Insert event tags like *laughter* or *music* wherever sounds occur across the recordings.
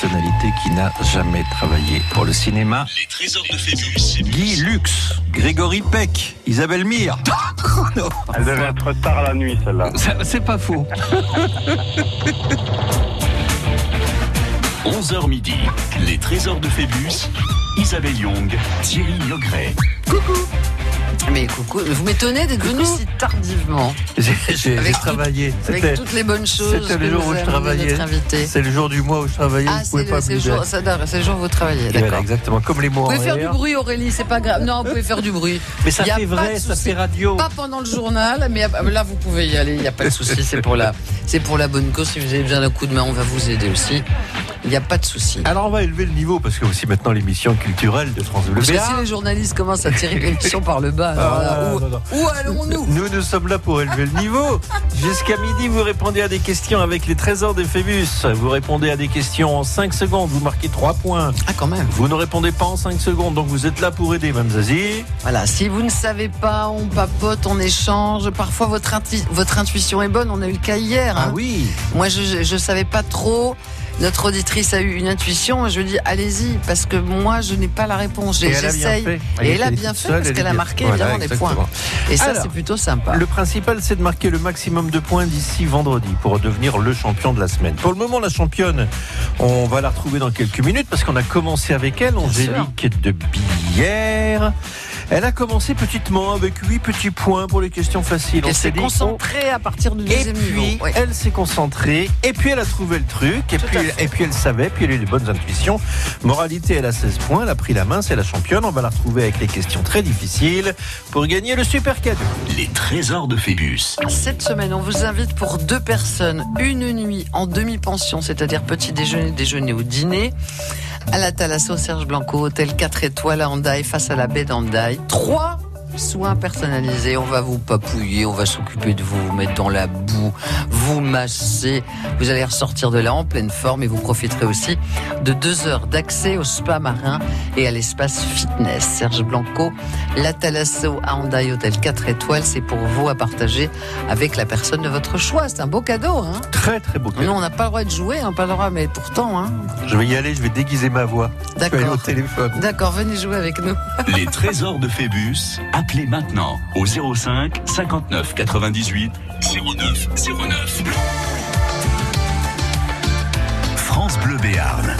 personnalité qui n'a jamais travaillé pour le cinéma. Les trésors de Phébus. Guy Lux, Grégory Peck, Isabelle Mire. *laughs* Non, Elle devait être tard la nuit, celle-là. ça, c'est pas faux. *laughs* 11h midi. Les trésors de Phébus. Isabelle Young, Thierry Logret. Mais coucou, vous m'étonnez d'être venu si tardivement. J'ai travaillé. Avec C'était toutes les bonnes choses. c'était le jour où je travaillais. C'est le jour du mois où je travaillais. Ah, vous c'est pas le, c'est le me jour, où vous travaillez, Voilà, d'accord. exactement, comme les mots Vous en pouvez faire du bruit, Aurélie, c'est pas grave. Non, vous pouvez faire du bruit. Mais ça Y a fait vrai, ça fait radio. Pas pendant le journal, mais là vous pouvez y aller, il n'y a pas de *laughs* souci. C'est pour la, c'est pour la bonne cause. Si vous avez besoin d'un coup de main, on va vous aider aussi. Il n'y a pas de souci. Alors on va élever le niveau parce que aussi maintenant l'émission culturelle de France Bleu Parce que si les journalistes commencent à tirer l'émission *laughs* par le bas, alors Ah, où, allons-nous? Nous, nous sommes là pour élever le niveau. Jusqu'à midi, vous répondez à des questions avec les trésors des Phébus. Vous répondez à des questions en 5 secondes. Vous marquez 3 points. Ah, quand même. Vous ne répondez pas en 5 secondes. Donc vous êtes là pour aider, Mme Zazie. Voilà, si vous ne savez pas, on papote, on échange. Parfois, votre, intu- votre intuition est bonne. On a eu le cas hier. hein. Ah oui. Moi, je ne savais pas trop. Notre auditrice a eu une intuition. Je lui dis, allez-y, parce que moi, je n'ai pas la réponse. Et J'ai- elle a bien J'essaye. fait. Et elle a bien fait parce elle qu'elle a marqué Voilà, évidemment des points. Et ça, c'est plutôt sympa. Le principal, c'est de marquer le maximum de points d'ici vendredi pour devenir le champion de la semaine. Pour le moment, la championne, on va la retrouver dans quelques minutes parce qu'on a commencé avec elle, Angélique de Billère. Elle a commencé petitement avec 8 petits points pour les questions faciles. On Elle s'est concentrée à partir du Et deuxième puis, niveau. Ouais. elle s'est concentrée, et puis elle a trouvé le truc, et Tout puis, elle, et puis elle savait, puis elle a eu des bonnes intuitions. Moralité, elle a 16 points, elle a pris la main, c'est la championne. On va la retrouver avec les questions très difficiles pour gagner le super cadeau. Les trésors de Phébus. Cette semaine, on vous invite pour deux personnes, une nuit en demi-pension, c'est-à-dire petit déjeuner, déjeuner ou dîner, à la Thalasso Serge Blanco, hôtel 4 étoiles à Hendaye, face à la baie d'Hendaye. Trois soins personnalisés. On va vous papouiller, on va s'occuper de vous, vous mettre dans la boue, vous masser. Vous allez ressortir de là en pleine forme et vous profiterez aussi de deux heures d'accès au spa marin et à l'espace fitness. Serge Blanco, la Thalasso à Hendaye, hôtel 4 étoiles, c'est pour vous à partager avec la personne de votre choix. C'est un beau cadeau, hein Très très beau cadeau. Nous, on n'a pas le droit de jouer, hein, pas le droit, mais pourtant, hein. Je vais y aller, je vais déguiser ma voix. Je vais aller au D'accord. téléphone. D'accord, venez jouer avec nous. Les trésors de Phébus. Appelez maintenant au 05 59 98 09 09. France Bleu Béarn.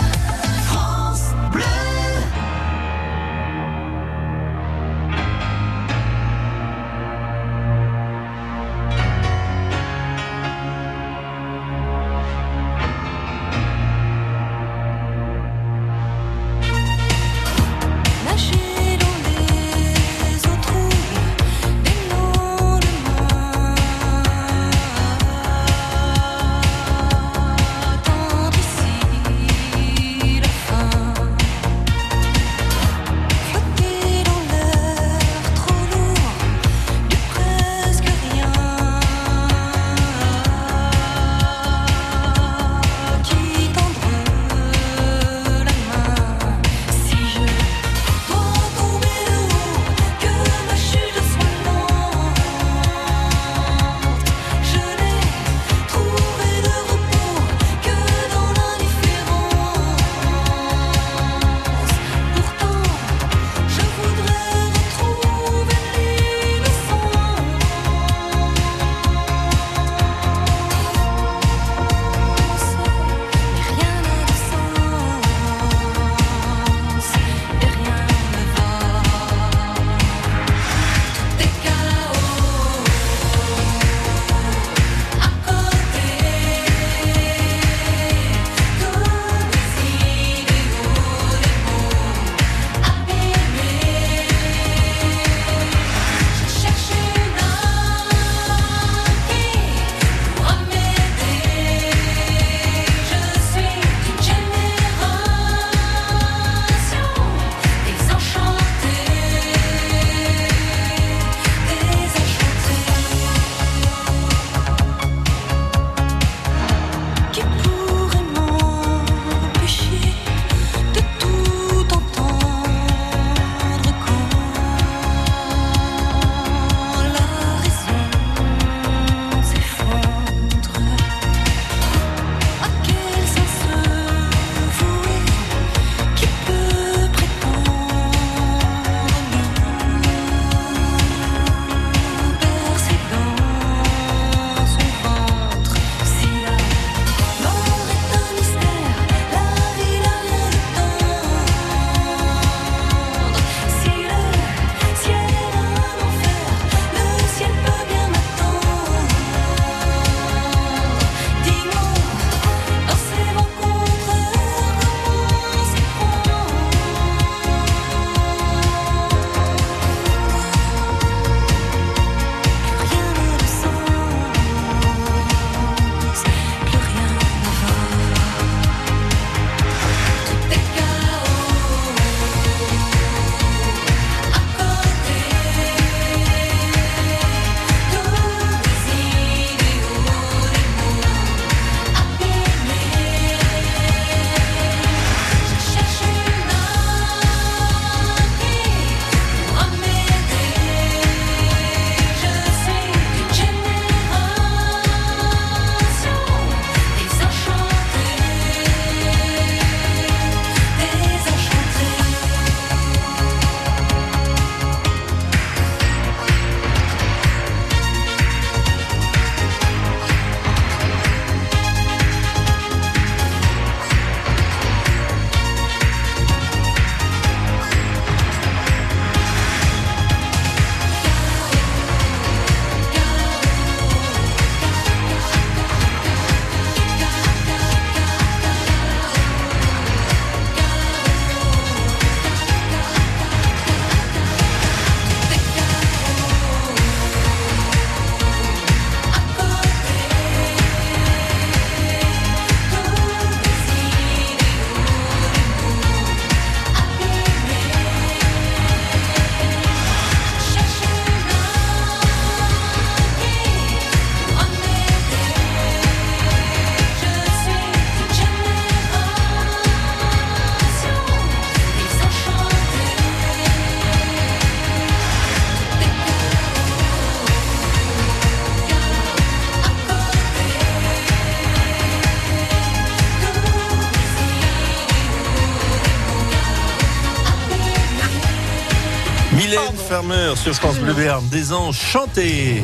Sur France Bleu Béarn, des anges chantés.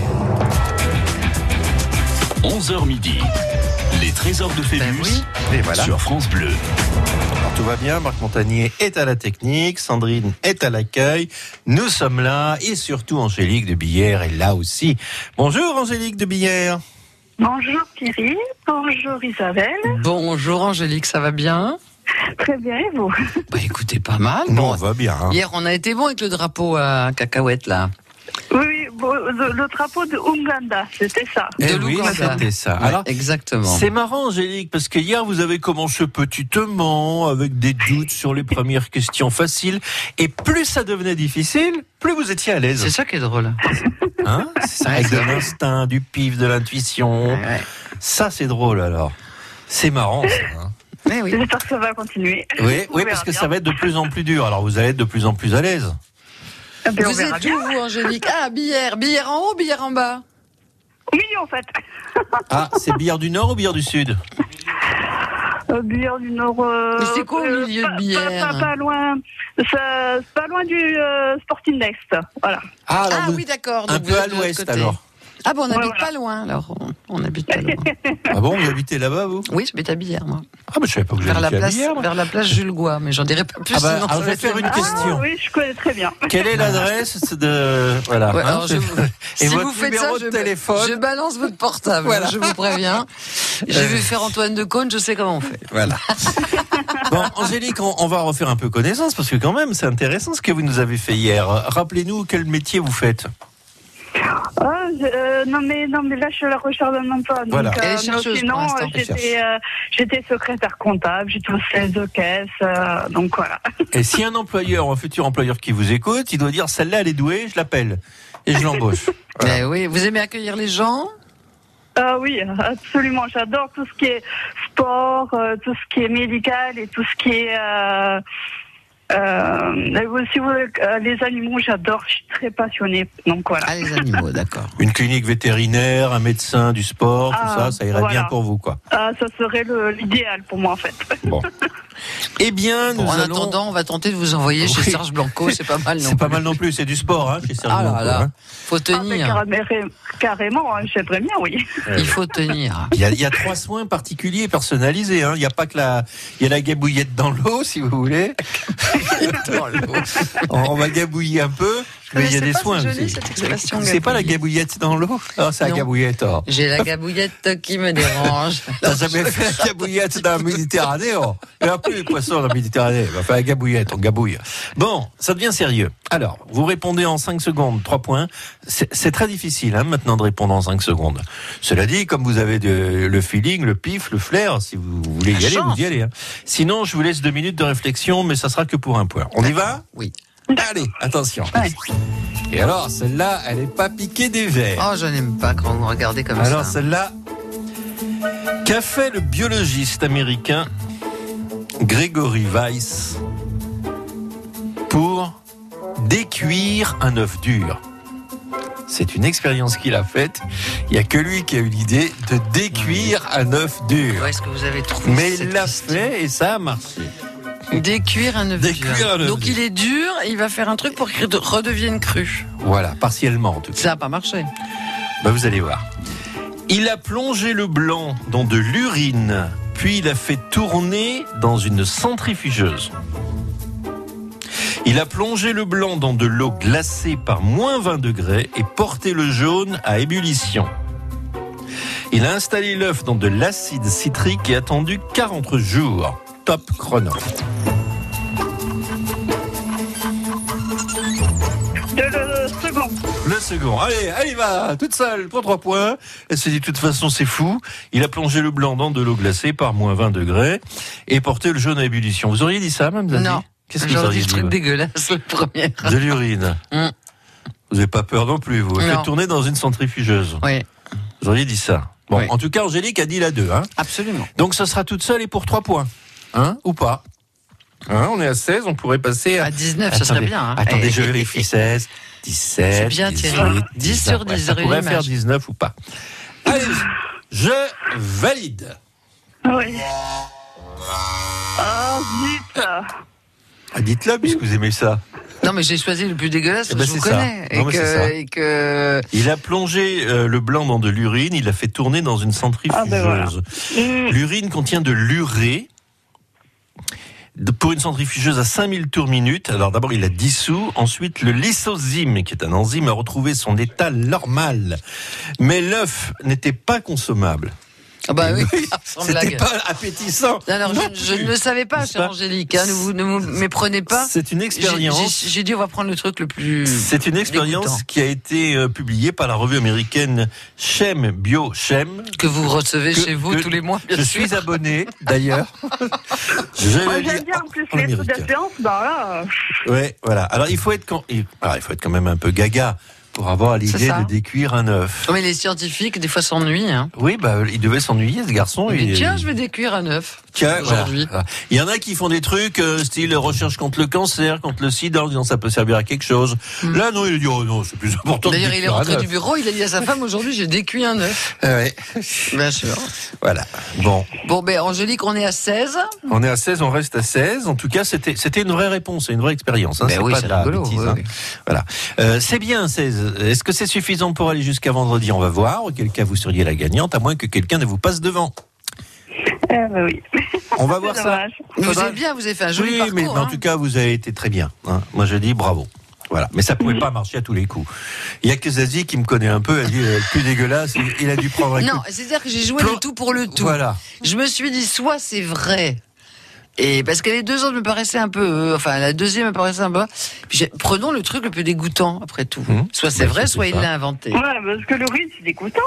11h midi. Les trésors de Phébus Ben oui. Et voilà. sur France Bleu. Alors, tout va bien, Marc Montagnier est à la technique, Sandrine est à l'accueil, nous sommes là et surtout Angélique de Billère est là aussi. Bonjour Angélique de Billère. Bonjour Thierry, bonjour Isabelle. Bonjour Angélique, ça va bien? Très bien, et vous Bah écoutez, pas mal. Non, Bon, on va bien. hein. hier on a été bon avec le drapeau à cacahuète là. Oui, oui, bon, le, le drapeau de Ouganda, c'était ça. Eh de oui, l'Ouganda. c'était ça. Ouais, Alors, exactement. c'est marrant, Angélique, parce que hier, vous avez commencé petitement, avec des doutes sur les premières questions faciles, et plus ça devenait difficile, plus vous étiez à C'est l'aise. ça qui est drôle. Hein? C'est ça, avec de l'instinct, du pif, de l'intuition. Ouais. Ça, c'est drôle, alors. C'est marrant, ça. hein. Mais oui. J'espère que ça va continuer. Oui, *laughs* parce que bien. ça va être de plus en plus dur. Alors, vous allez être de plus en plus à l'aise. Bien, on Vous êtes bien. où vous Angélique Ah, Billère. Billère en haut, Billère en bas Oui, en fait. Ah, c'est Billard du Nord ou Billard du Sud Euh, Billard du Nord. euh, Mais c'est quoi au euh, milieu pas- de Billère pas, pas, pas loin. ça- pas loin du euh, Sporting Next. Voilà. Ah, alors Ah vous- oui, d'accord. un peu à l'ouest, alors. Ah bon, on Ouais, habite voilà. pas loin alors. On, habite pas loin. *laughs* Ah bon, vous habitez là-bas, vous? Oui, j'habite à Billère, moi. Ah, bah, je savais pas que vous Vers la, à vers la place Jules Gois, mais j'en dirai pas plus. Ah bah, sinon alors, ça je va vais faire une question. Ah, oui, je connais très bien. *laughs* Quelle est l'adresse de. Voilà. Ouais, hein, alors je c'est- vous- Et si votre vous faites numéro ça, de je, téléphone. je balance votre portable, Voilà. je vous préviens. *laughs* J'ai vu faire Antoine de Caunes, je sais comment on fait. Voilà. bon, Angélique, on, on va refaire un peu connaissance parce que quand même, c'est intéressant ce que vous nous avez fait hier. Rappelez-nous quel métier vous faites. Ah, euh, non, mais, non, mais là, je suis à la recherche d'un emploi. Donc, Voilà. Chercheuse pour sinon, euh, j'étais, euh, j'étais secrétaire comptable, j'étais au 16 de caisse. euh, donc voilà. *laughs* Et si un employeur, un futur employeur qui vous écoute, il doit dire celle-là, elle est douée, je l'appelle et je l'embauche. *laughs* Voilà. Mais oui, vous aimez accueillir les gens? Ah oui, absolument. J'adore tout ce qui est sport, euh, tout ce qui est médical et tout ce qui est. Euh, si vous voulez, euh, les animaux, j'adore. Je suis très passionnée. Donc voilà. Ah, les animaux, d'accord. *laughs* Une clinique vétérinaire, un médecin du sport, tout Ah, ça, ça irait voilà. bien pour vous, quoi. Ah, ça serait le- l'idéal pour moi en fait. Bon. *laughs* Eh bien, nous Bon, en allons. attendant, on va tenter de vous envoyer chez. Serge Blanco, c'est pas mal *laughs* non C'est pas plus. mal non plus, c'est du sport, hein, chez Serge Ah Blanco, là, hein. faut Ah, mais tenir. carré- carrément, hein, j'aimerais bien, oui. Il faut tenir. Il y, a, il y a trois soins particuliers personnalisés. Hein. Il n'y a pas que la, il y a la gabouillette dans l'eau, si vous voulez. *laughs* Dans l'eau. On, on va gabouiller un peu, mais il y a des soins. c'est pas la gabouillette dans l'eau? Ah, c'est la gabouillette. oh. J'ai la gabouillette qui me dérange. *laughs* T'as jamais fait la gabouillette dans la Méditerranée oh? Il n'y a plus de poissons dans la Méditerranée. On va faire la gabouillette, on gabouille. Bon, ça devient sérieux. Alors, vous répondez en 5 secondes, 3 points. C'est très difficile hein, maintenant de répondre en 5 secondes. Cela dit, comme vous avez de- le feeling, le pif, le flair, si vous voulez y aller, vous y allez. hein. Sinon, je vous laisse deux minutes de réflexion, mais ça sera que pour un point. On y va? Oui. Allez, attention. Ouais. Et alors, celle-là, elle n'est pas piquée des verres. Oh, je n'aime pas quand vous regardez comme Alors ça. celle-là, qu'a fait le biologiste américain Gregory Weiss pour décuire un œuf dur? C'est une expérience qu'il a faite. Il n'y a que lui qui a eu l'idée de décuire un œuf dur. Où est-ce que vous avez trouvé Mais il l'a fait et ça a marché. Décuire un œuf Décuire dur. un œuf Donc dur. il est dur, il va faire un truc pour qu'il redevienne cru. Voilà, partiellement en tout cas. Ça n'a pas marché. Bah, vous allez voir. Il a plongé le blanc dans de l'urine, puis il a fait tourner dans une centrifugeuse. Il a plongé le blanc dans de l'eau glacée par moins 20 degrés et porté le jaune à ébullition. Il a installé l'œuf dans de l'acide citrique et attendu 40 jours. Top chrono. Le second. Le second. Allez, elle y va, toute seule, pour trois points. Elle se dit, de toute façon, c'est fou. Il a plongé le blanc dans de l'eau glacée par moins 20 degrés et porté le jaune à ébullition. Vous auriez dit ça, même Zazie Non. Qu'est-ce que vous auriez dit truc dégueulasse, le premier. De l'urine. Mm. Vous n'avez pas peur non plus, vous. Non. Faites tourner dans une centrifugeuse. Oui, Vous auriez dit ça. Bon, Oui. en tout cas, Angélique a dit la 2. Hein. absolument. Donc, ce sera toute seule et pour trois points. Hein Ou pas hein On est à 16, on pourrait passer à... À 19, ce serait Attendez, bien. hein. Attendez, Eh, je vérifie 16, 17, C'est bien, 18, Thierry. 10 sur 19. 10, ça pourrait faire 19 ou pas. Allez, je valide. Oui. Ah, zut. Ah, Dites-le puisque vous aimez ça. Non, mais j'ai choisi le plus dégueulasse Eh parce ben, que je vous c'est ça. connais. Non, et, mais que, ça. et que. Il a plongé euh, le blanc dans de l'urine, il l'a fait tourner dans une centrifugeuse. Ah, ben voilà. L'urine contient de l'urée. Pour une centrifugeuse à 5000 tours minute, alors d'abord il a dissous, ensuite le lysozyme, qui est un enzyme, a retrouvé son état normal. Mais l'œuf n'était pas consommable. Ah bah *laughs* oui, C'était pas *laughs* *laughs* appétissant. Alors, Non je, je ne le savais pas, chère pas Angélique. Hein, ne vous ne vous méprenez pas. C'est une expérience. J'ai dit, on va prendre le truc le plus. C'est une expérience dégoûtant. qui a été euh, publiée par la revue américaine Chem Bio Chem. que vous recevez Que- chez vous que tous les mois. bien Je sûr. suis abonné, d'ailleurs. J'aime bien en plus en les bah là. euh, Ouais, voilà. Alors il faut être quand, il, alors, il faut être quand même un peu gaga pour avoir l'idée de décuire un œuf. Mais les scientifiques, des fois, s'ennuient. Hein. Oui, bah il devait s'ennuyer ce garçon. Il dit, tiens, je vais décuire un œuf. Tiens, aujourd'hui. Voilà. Il y en a qui font des trucs euh, style recherche contre le cancer, contre le sida, en disant ça peut servir à quelque chose. Là, non, il a dit oh non, c'est plus important. Hmm. D'ailleurs, il est rentré du bureau, il a dit à sa femme, aujourd'hui, j'ai décuit un œuf. Ah ouais. *laughs* Bien sûr. Voilà. Bon, Bon, ben, Angélique, on est à 16. on est à 16, on reste à 16. En tout cas, c'était c'était une vraie réponse, une vraie expérience. Hein. Ben c'est oui, pas c'est de la rigolo, bêtise. oui, hein. oui. Voilà. Euh, c'est bien 16. Est-ce que c'est suffisant pour aller jusqu'à vendredi? On va voir. Auquel cas, vous seriez la gagnante, à moins que quelqu'un ne vous passe devant. Ben oui. *laughs* On va voir ça. Vous Faudra- avez bien, vous avez fait un joli oui, parcours. mais en hein. tout cas, vous avez été très bien. hein. Moi, je dis bravo. Voilà. Mais ça Mm. pouvait pas marcher à tous les coups. Il y a que Zazie qui me connaît un peu. Elle dit euh, le plus dégueulasse. Il, il a dû prendre un Non, c'est-à-dire que j'ai joué le tout pour le tout. Voilà. Je me suis dit, soit c'est vrai. Et parce que les deux autres me paraissaient un peu, euh, enfin la deuxième me paraissait un peu. Puis prenons le truc le plus dégoûtant après tout. Hum. Soit c'est Bah, vrai, soit il l'a inventé. Ouais, parce que le riz, c'est dégoûtant.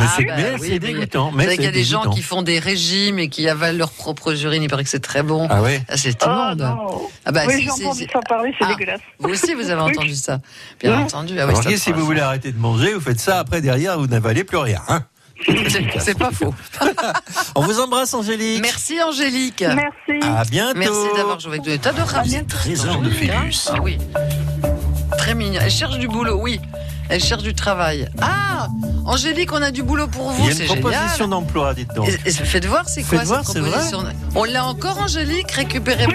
Ah c'est bah oui, c'est dégoûtant. Mais savez qu'il y a c'est des gens qui font des régimes et qui avalent leurs propres urines. Il paraît que c'est très bon. Ah ouais. Ah, c'est Oh immonde. non. Ah bah, oui, si, j'ai c'est- entendu c'est- ça parler, c'est Ah. dégueulasse. Vous aussi, vous avez entendu ça. Bien Ouais. entendu. Ah oui, Alors, c'est si vous voulez arrêter de manger, vous faites ça. Après, derrière, vous n'avalez plus rien. hein. C'est- pas faux. *laughs* On vous embrasse, Angélique. Merci Angélique. Merci. À bientôt. Merci d'avoir joué avec nous. T'as de rapide. Trésor de Phébus. Ah oui. Très mignon. Elle cherche du boulot, oui. Elle cherche du travail. Ah Angélique, on a du boulot pour Il vous, y a c'est une proposition d'emploi, dites donc. Et- et Faites voir, c'est quoi cette proposition? On l'a encore, Angélique? Récupérez. Oui,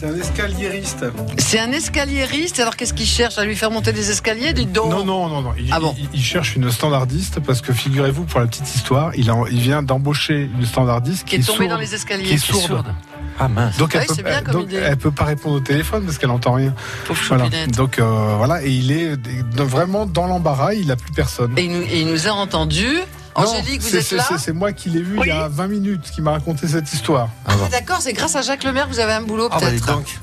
C'est un escaliériste. c'est un escaliériste, alors qu'est-ce qu'il cherche À lui faire monter des escaliers Dites donc. Non, non, non, non. Il, Ah bon il- il cherche une standardiste parce que figurez-vous, pour la petite histoire, il, a- il vient d'embaucher une standardiste Qui est tombé sourde. dans les escaliers. qui est sourde. Ah mince. Donc, Ah elle, oui, peut, c'est bien elle- comme donc, idée. elle peut pas répondre au téléphone parce qu'elle entend rien. Pauvre Voilà. Donc euh, voilà, et il est vraiment dans l'embarras, il a plus personne. Et il, nous, et il nous a entendus. Angélique, vous c'est- êtes c'est- là c'est- C'est moi qui l'ai vu Oui. il y a 20 minutes, qui m'a raconté cette histoire. Ah. Ah, D'accord, c'est grâce à Jacques Lemaire que vous avez un boulot, Ah bah, peut-être. donc.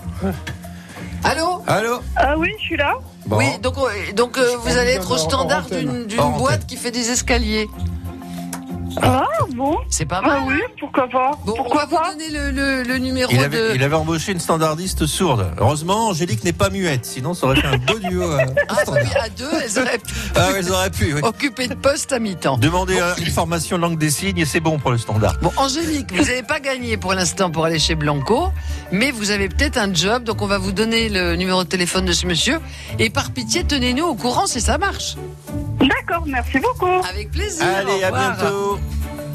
Allô Allô. Ah oui, je suis là. Bon. Oui, donc, euh, donc euh, vous allez être au standard d'une boîte qui fait des escaliers. Ah bon C'est pas mal. Ah oui, pourquoi pas Bon, on Pourquoi va vous pas donner le, le- le numéro Il de. avait, il avait embauché une standardiste sourde. Heureusement, Angélique n'est pas muette, sinon ça aurait fait un beau duo. euh, Ah oui, à deux, elles auraient pu ah, elles auraient pu. oui. occuper de poste à mi-temps. Demander euh, une formation langue des signes, c'est bon pour le standard. Bon, Angélique, vous n'avez pas gagné pour l'instant pour aller chez Blanco, mais vous avez peut-être un job, donc on va vous donner le numéro de téléphone de ce monsieur. Et par pitié, tenez-nous au courant si ça marche. D'accord, merci beaucoup. Avec plaisir. Allez, au à revoir. bientôt.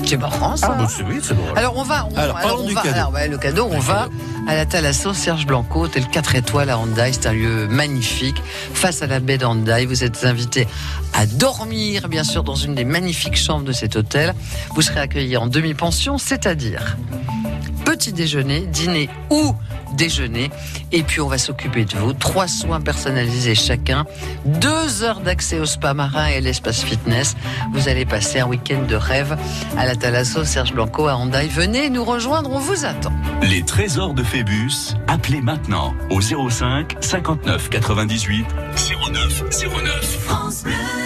C'est marrant ça. Ah, bah, c'est oui, c'est drôle. Alors on va, on, Alors, parlons on du va, cadeau. alors, le cadeau, on va à la Thalasso Serge Blanco, hôtel 4 étoiles à Handaï. C'est un lieu magnifique, face à la baie d'Handaï. Vous êtes invité à dormir, bien sûr, dans une des magnifiques chambres de cet hôtel. Vous serez accueilli en demi-pension, c'est-à-dire petit déjeuner, dîner ou déjeuner. Et puis on va s'occuper de vous. Trois soins personnalisés chacun. Deux heures d'accès au spa marin et l'espace fitness. Vous allez passer un week-end de rêve à la Thalasso Serge Blanco à Handaï. Venez nous rejoindre, on vous attend. Les trésors de Phébus, appelez maintenant au 05 59 98 09 09.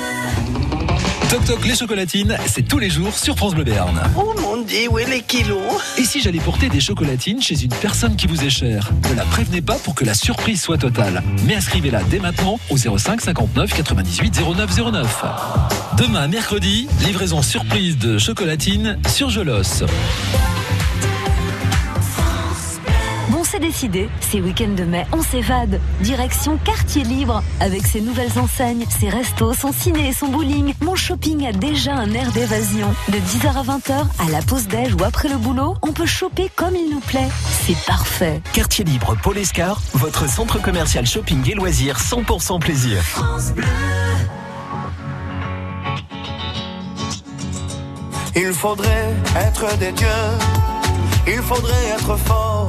Toc Toc les chocolatines, c'est tous les jours sur France Bleu Béarn. Oh mon dieu, où est les kilos? Et si j'allais porter des chocolatines chez une personne qui vous est chère? Ne la prévenez pas pour que la surprise soit totale. Mais inscrivez-la dès maintenant au 05 59 98 09 09. Demain, mercredi, livraison surprise de chocolatines sur Gelos. Décidé, ces week-ends de mai, on s'évade. Direction Quartier Libre. Avec ses nouvelles enseignes, ses restos, son ciné et son bowling, mon shopping a déjà un air d'évasion. De 10h à 20h, à la pause déj ou après le boulot, on peut choper comme il nous plaît. C'est parfait. Quartier libre Paul Escar, votre centre commercial shopping et loisirs 100% plaisir. Il faudrait être des dieux, il faudrait être fort,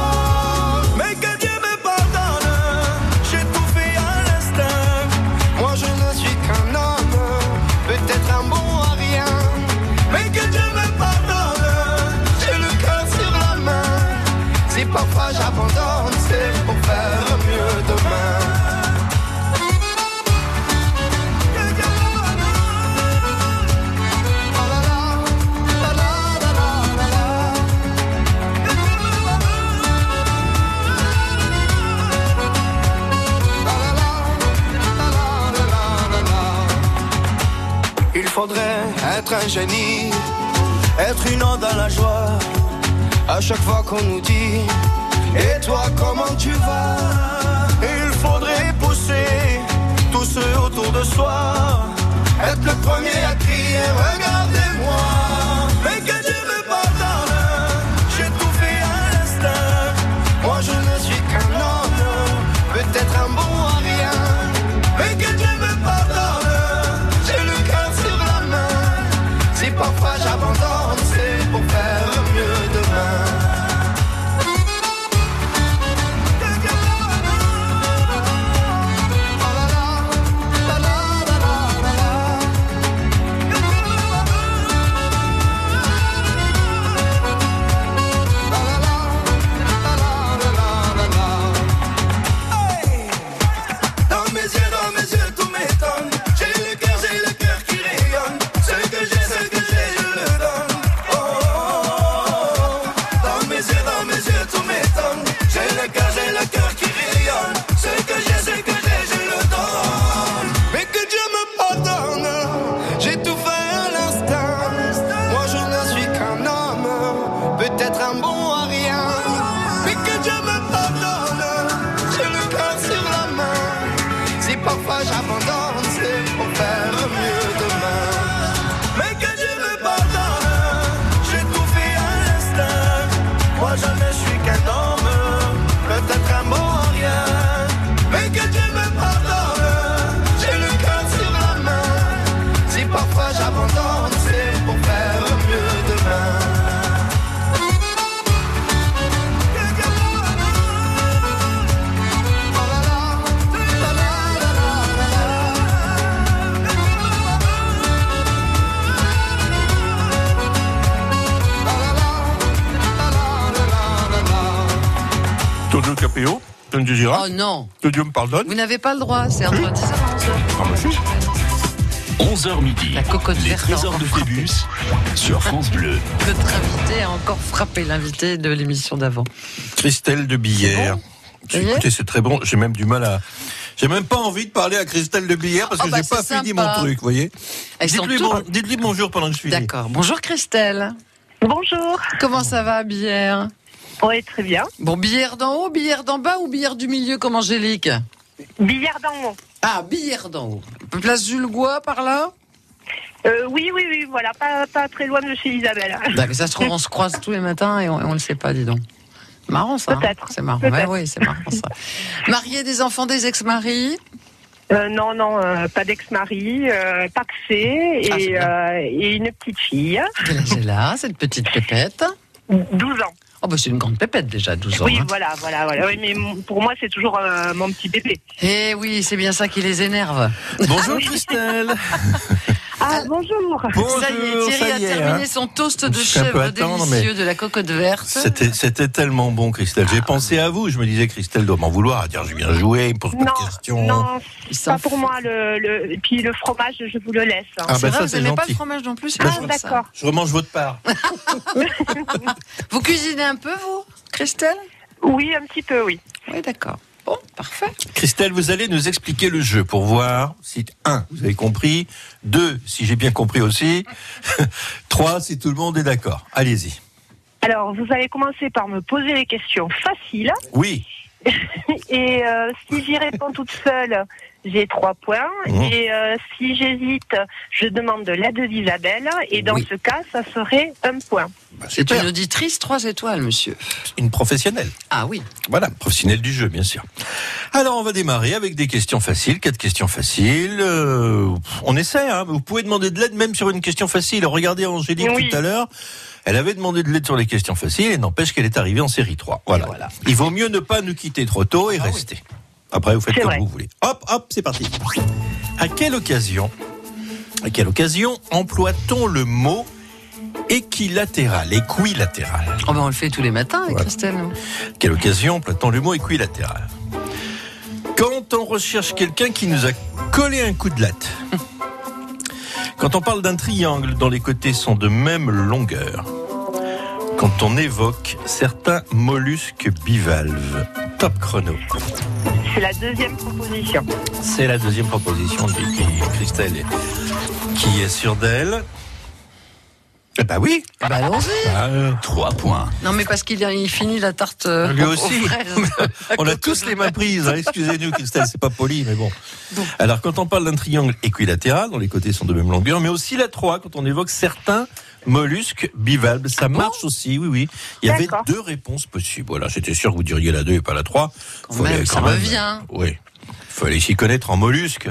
Parfois j'abandonne, c'est pour faire mieux demain. Il faudrait être un génie, être une onde dans la joie. À chaque fois qu'on nous dit, et toi comment tu vas? Il faudrait pousser tous ceux autour de soi, être le premier à crier, regardez-moi. Que Dieu me pardonne. vous n'avez pas le droit, c'est entre 10h Ah, bah, si. 11h midi. La cocotte Les verte trésors de Phébus sur France Bleu. Notre invité a encore frappé l'invité de l'émission d'avant. Christelle de Billère. Y est Écoutez, c'est très bon. J'ai même du mal à. J'ai même pas envie de parler à Christelle de Billère parce Oh, que bah, j'ai pas fini mon truc, vous voyez. Dites-lui bon- bonjour pendant que je finis. D'accord. Bonjour Christelle. Bonjour. Comment ça va, Bière Oui, très bien. Bon, Bière d'en haut, Bière d'en bas ou Bière du milieu comme Angélique Billard d'en haut. Ah, Bière d'en haut. Place Jules par là Euh, oui, oui, oui, voilà, pas, pas très loin de chez Isabelle. D'accord, ça se trouve, on se croise tous les matins et on, on le sait pas, dis donc. Marrant ça. hein Peut-être. C'est marrant. Peut-être. Ouais, oui, c'est marrant ça. Marié des enfants, des ex-maris Euh, non, non, euh, pas d'ex-mari, euh, paxé Ah, c'est et, euh, et une petite fille. Quel âge a, cette petite pépette 12 ans. Oh, bah c'est une grande pépette déjà, 12 ans. Oui, hein. voilà, voilà, voilà. Oui, mais pour moi, c'est toujours euh, mon petit bébé. Eh oui, c'est bien ça qui les énerve. Bonjour Christelle. *laughs* Ah, bonjour. ça y est, Thierry ça a est, terminé hein. son toast de chèvre attendre, délicieux de la cocotte verte. C'était, c'était tellement bon, Christelle. J'ai pensé à vous. Je me disais, Christelle doit m'en vouloir. À dire, j'ai bien joué, il me pose pas de questions. non, pas pour moi. Le, le, et puis le fromage, je vous le laisse. hein. Ah, C'est bah, vrai, ça, vous n'aimez pas le fromage non plus Ah, d'accord. Je remange votre part. *laughs* Vous cuisinez un peu, vous, Christelle? Oui, un petit peu, oui. Oui, d'accord. Bon, parfait. Christelle, vous allez nous expliquer le jeu pour voir si, un, vous avez compris, deux, si j'ai bien compris aussi, *laughs* trois, si tout le monde est d'accord. Allez-y. Alors, vous allez commencer par me poser les questions faciles. Oui. *laughs* Et euh, si j'y réponds toute seule, j'ai trois points. Mhm. Et euh, si j'hésite, je demande de l'aide d'Isabelle. Et dans Oui. ce cas, ça serait un point. Bah, C'est une auditrice trois étoiles, monsieur. Une professionnelle. Ah oui. Voilà, professionnelle du jeu, bien sûr. Alors, on va démarrer avec des questions faciles, quatre questions faciles. Euh, on essaie, hein. Vous pouvez demander de l'aide même sur une question facile. Regardez Angélique Oui. tout à l'heure. Elle avait demandé de l'aide sur les questions faciles et n'empêche qu'elle est arrivée en série 3. Voilà. voilà. Il vaut mieux ne pas nous quitter trop tôt et rester. Après, vous faites comme vrai. vous voulez. Hop, hop, c'est parti. À quelle occasion, à quelle occasion emploie-t-on le mot équilatéral, équilatéral? Oh, ben, on le fait tous les matins avec. Christelle. nous. quelle occasion emploie-t-on le mot équilatéral? Quand on recherche quelqu'un qui nous a collé un coup de latte. *laughs* Quand on parle d'un triangle dont les côtés sont de même longueur. Quand on évoque certains mollusques bivalves. Top chrono. C'est la deuxième proposition. C'est la deuxième proposition de Christelle qui est sûre d'elle. Eh ben oui. Bah, allons-y. Ah, euh, Trois points. Non, mais parce qu'il il finit la tarte euh, Lui aussi. *laughs* On a tous les mains prises. hein. Excusez-nous, Christelle, c'est pas poli, mais bon. Alors, quand on parle d'un triangle équilatéral, dont les côtés sont de même longueur, mais aussi la 3, quand on évoque certains mollusques bivalves, ça marche aussi, oui, oui. Il y avait deux réponses possibles. Voilà, j'étais sûr que vous diriez la 2 et pas la 3. Quand même, ça revient. Oui. Il fallait s'y connaître en mollusques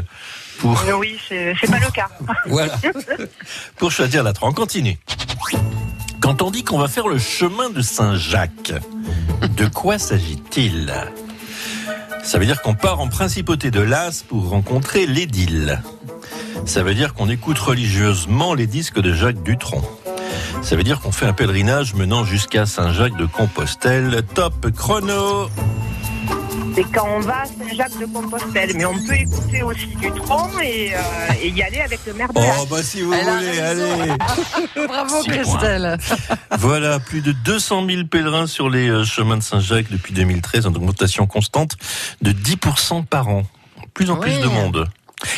pour, Euh, Oui, c'est c'est pas le cas. *laughs* voilà, pour choisir la 3. On continue. Quand on dit qu'on va faire le chemin de Saint-Jacques, de quoi s'agit-il? Ça veut dire qu'on part en principauté de Las pour rencontrer l'édile. Ça veut dire qu'on écoute religieusement les disques de Jacques Dutronc. Ça veut dire qu'on fait un pèlerinage menant jusqu'à Saint-Jacques de Compostelle. Top chrono C'est quand on va à Saint-Jacques-de-Compostelle. Mais on peut écouter aussi du tronc et, euh, et y aller avec le maire de Oh bah si vous Elle voulez, allez *laughs* Bravo. Christelle. Voilà, plus de 200 000 pèlerins sur les euh, chemins de Saint-Jacques depuis 2013, en augmentation constante de 10% par an. Plus en plus de monde.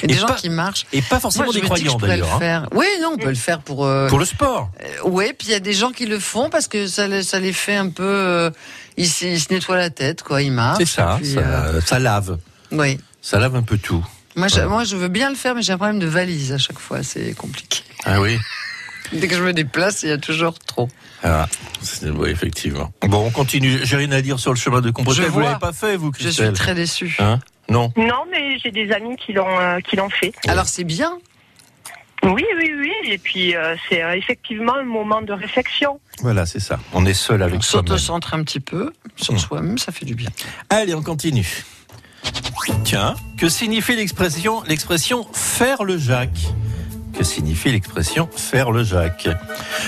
Et des gens pas- qui marchent. Et pas forcément Moi, je des croyants je d'ailleurs. hein. Oui, non, on peut le faire pour. euh, Pour le sport. euh, oui, puis il y a des gens qui le font parce que ça, les- ça les fait un peu. euh, ils, se- ils se nettoient la tête, quoi. Ils marchent. C'est ça, puis, ça, euh, ça lave. oui. Ça lave un peu tout. Moi je, moi, je veux bien le faire, mais j'ai un problème de valise à chaque fois. C'est compliqué. Ah oui *laughs* Dès que je me déplace, il y a toujours trop. ah, c'est- Oui, effectivement. Bon, on continue. J'ai rien à dire sur le chemin de Compostelle. Je Vous l'avez pas fait, vous, Je Christelle suis très déçue. Hein Non Non, mais j'ai des amis qui l'ont euh, qui l'ont fait. Alors c'est bien. Oui, oui, oui. Et puis, euh, c'est euh, effectivement un moment de réflexion. Voilà, c'est ça. On est seul On avec soi-même. s'auto-centre un petit peu sur Mmh. soi-même, ça fait du bien. Allez, on continue. Tiens, que signifie l'expression l'expression faire le Jacques? Que signifie l'expression faire le Jacques?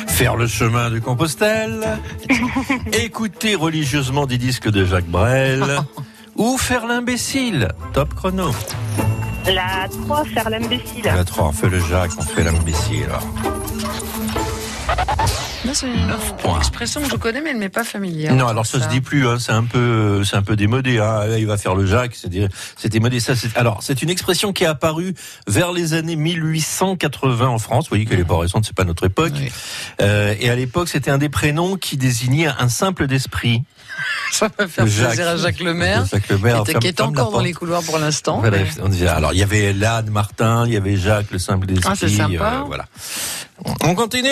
Faire le chemin de Compostelle? *laughs* Écouter religieusement des disques de Jacques Brel? *laughs* Ou faire l'imbécile Top chrono. La 3, faire l'imbécile. La 3, on fait le Jacques, on fait l'imbécile. Là, c'est une points. expression que je connais, mais elle m'est pas familière. Non, alors ça, se dit plus. Hein, c'est un peu, c'est un peu démodé. Hein. Là, il va faire le Jacques. C'est dé- c'est démodé. Ça, c'est, alors, c'est une expression qui est apparue vers les années 1880 en France. Vous voyez qu'elle est pas récente. C'est pas notre époque. Oui. Euh, et à l'époque, c'était un des prénoms qui désignait un simple d'esprit. *laughs* Ça va faire Le Jacques. plaisir à Jacques Lemaire, Jacques Lemaire. qui est- encore dans les couloirs pour l'instant. Voilà, mais- on disait- alors, il y avait l'âne Martin, il y avait Jacques, le simple d'esprit. Ah, c'est sympa. euh, voilà. On continue.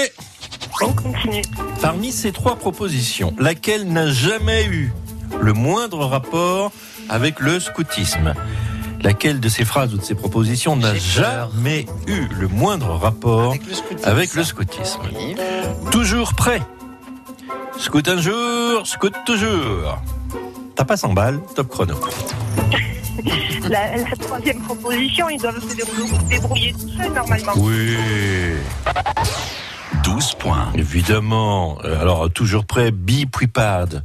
On continue. Parmi ces trois propositions, laquelle n'a jamais eu le moindre rapport avec le scoutisme? Laquelle de ces phrases ou de ces propositions n'a jamais eu le moindre rapport Avec le scoutisme. avec le scoutisme? Oui. Toujours prêt Scout un jour, scout toujours T'as pas 100 balles, top chrono. la, la troisième proposition, ils doivent se débrouiller, débrouiller tout seuls normalement. Oui. 12 points. Évidemment. Euh, Alors, toujours prêt, be prepared.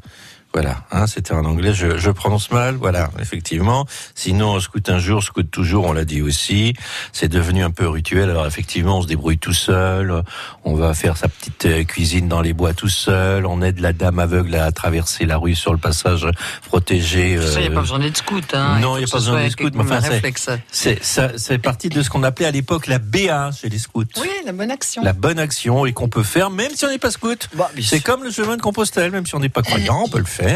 Voilà, hein, c'était en anglais, je, je prononce mal, voilà, effectivement. Sinon, scout un jour, scout toujours, on l'a dit aussi. C'est devenu un peu rituel. Alors effectivement, on se débrouille tout seul, on va faire sa petite euh, cuisine dans les bois tout seul, on aide la dame aveugle à traverser la rue sur le passage protégé. Ça, il n'y a euh, pas besoin d'être scout. Hein. non, il n'y a pas besoin scouts, avec mais enfin, c'est- réflexe. c'est ça, c'est partie de ce qu'on appelait à l'époque la BA chez les scouts. Oui, la bonne action. La bonne action et qu'on peut faire même si on n'est pas scout. Bah, C'est comme le chemin de Compostelle, même si on n'est pas croyant, on peut le faire.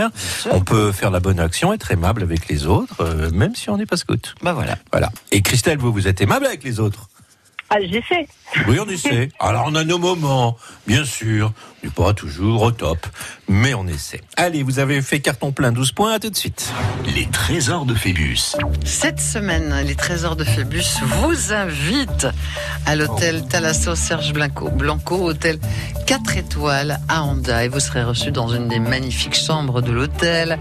On peut faire la bonne action, être aimable avec les autres, euh, même si on n'est pas scout. Bah voilà. Voilà. Et Christelle, vous, vous êtes aimable avec les autres? Ah, j'essaie. Oui, on essaie. Alors, on a nos moments, bien sûr. On n'est pas toujours au top, mais on essaie. Allez, vous avez fait carton plein, 12 points, à tout de suite. Les trésors de Phébus. Cette semaine, les trésors de Phébus vous invitent à l'hôtel Thalasso Serge Blanco, Blanco, hôtel 4 étoiles à Honda. Et vous serez reçu dans une des magnifiques chambres de l'hôtel.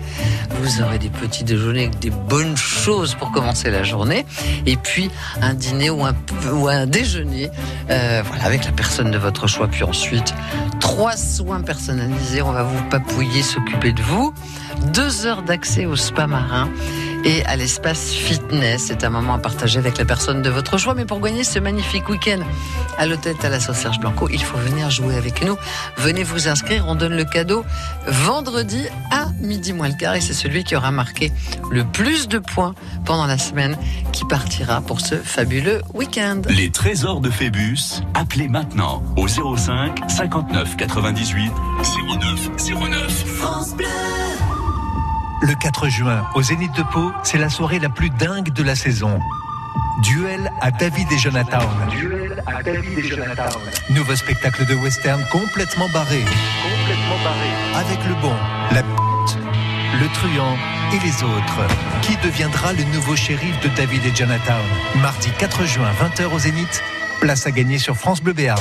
Vous aurez des petits déjeuners avec des bonnes choses pour commencer la journée. Et puis un dîner ou un, ou un déjeuner euh, voilà, avec la personne de votre choix. Puis ensuite, trois soins personnalisés. On va vous papouiller, s'occuper de vous. Deux heures d'accès au spa marin et à l'espace fitness. C'est un moment à partager avec la personne de votre choix. Mais pour gagner ce magnifique week-end à l'hôtel Thalasso Serge Blanco, il faut venir jouer avec nous. Venez vous inscrire. On donne le cadeau vendredi à midi moins le quart. Et c'est celui qui aura marqué le plus de points pendant la semaine qui partira pour ce fabuleux week-end. Les trésors de Phébus. Appelez maintenant au 05 59 98 09 09. France Bleu. Le 4 juin, au Zénith de Pau, c'est la soirée la plus dingue de la saison. Duel à David et Jonathan. Duel à David et Jonathan. Nouveau spectacle de western complètement barré. Complètement barré. Avec le bon, la p***, le truand et les autres. Qui deviendra le nouveau shérif de David et Jonathan? Mardi 4 juin, 20h au Zénith. Place à gagner sur France Bleu Béarn.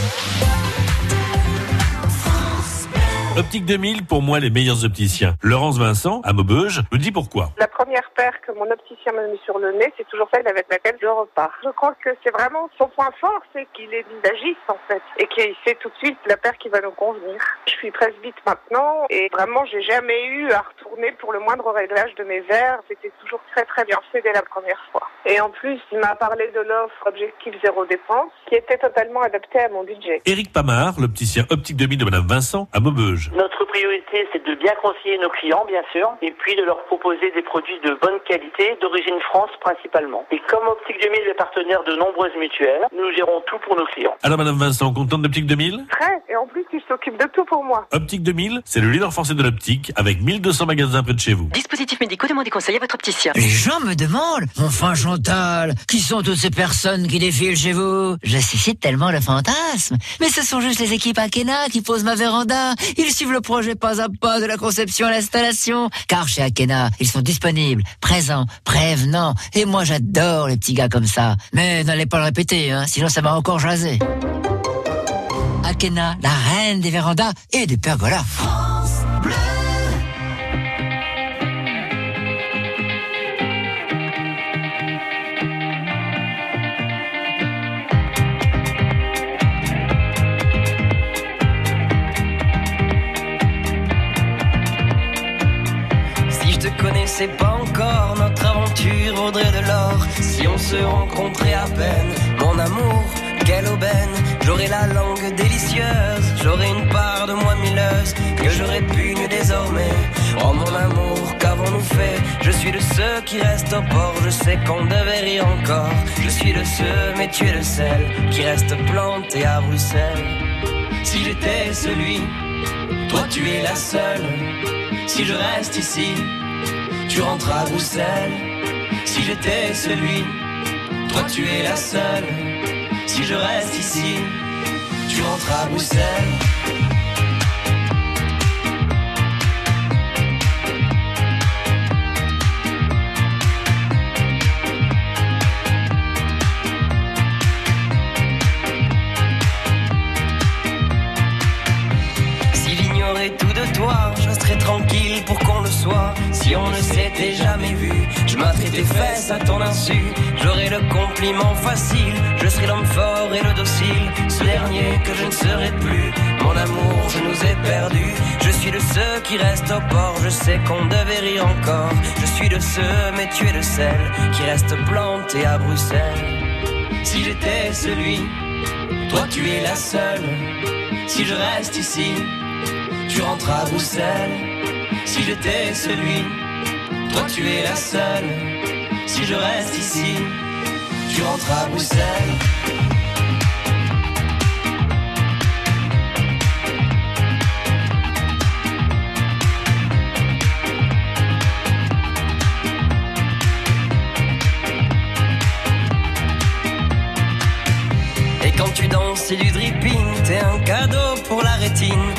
Optique 2000, pour moi, les meilleurs opticiens. Laurence Vincent, à Maubeuge, me dit pourquoi. La première paire que mon opticien m'a mis sur le nez, c'est toujours celle avec laquelle je repars. Je crois que c'est vraiment son point fort, c'est qu'il est visagiste en fait, et qu'il sait tout de suite la paire qui va nous convenir. Je suis presbyte maintenant, et vraiment j'ai jamais eu à pour le moindre réglage de mes verres. C'était toujours très très bien fait dès la première fois. Et en plus, il m'a parlé de l'offre Objectif Zéro Dépense, qui était totalement adaptée à mon budget. Éric Pamard, l'opticien Optique 2000 de Madame Vincent, à Maubeuge. Notre priorité, c'est de bien conseiller nos clients, bien sûr, et puis de leur proposer des produits de bonne qualité, d'origine France principalement. Et comme Optique 2000 est partenaire de nombreuses mutuelles, nous gérons tout pour nos clients. Alors Madame Vincent, contente d'Optique 2000 Très, en plus, il s'occupe de tout pour moi. Optique 2000, c'est le leader français de l'optique, avec 1200 magasins près de chez vous. Dispositifs médicaux, demandez conseil à votre opticien. Les gens me demandent, enfin Chantal, qui sont toutes ces personnes qui défilent chez vous? Je suscite tellement le fantasme. Mais ce sont juste les équipes Akena qui posent ma véranda. Ils suivent le projet pas à pas de la conception à l'installation. Car chez Akena, ils sont disponibles, présents, prévenants. Et moi j'adore les petits gars comme ça. Mais n'allez pas le répéter, hein, sinon ça va encore jaser. La reine des vérandas et des pergolas. Si je te connaissais pas encore, notre aventure vaudrait de l'or. Si on se rencontrait à peine, mon amour, quelle aubaine. J'aurais la langue délicieuse, j'aurais une part de moi milleuse que je répugne désormais. Oh mon amour, qu'avons-nous fait? Je suis de ceux qui restent au port, je sais qu'on devait rire encore. Je suis de ceux, mais tu es le seul qui reste planté à Bruxelles. Si j'étais celui, toi tu es la seule. Si je reste ici, tu rentres à Bruxelles. Si j'étais celui, toi tu es la seule. Si je reste ici, tu rentres à Bruxelles. Si l'ignorer saurais tout de toi, je resterais tranquille pour qu'on le soit. Si on ne s'était jamais vu, je m'atterais tes fesses à ton insu. J'aurais le compliment facile, je serais l'homme fort et le docile. Ce dernier que je ne serai plus. Mon amour, je nous ai perdus. Je suis de ceux qui restent au port, je sais qu'on devait rire encore. Je suis de ceux, mais tu es de celles qui restent plantées à Bruxelles. Si j'étais celui, toi tu es la seule. Si je reste ici, tu rentres à Bruxelles. Si j'étais celui, toi tu es la seule. Si je reste ici, tu rentres à Bruxelles. Et quand tu danses, c'est du dripping. T'es un cadeau pour la rétine.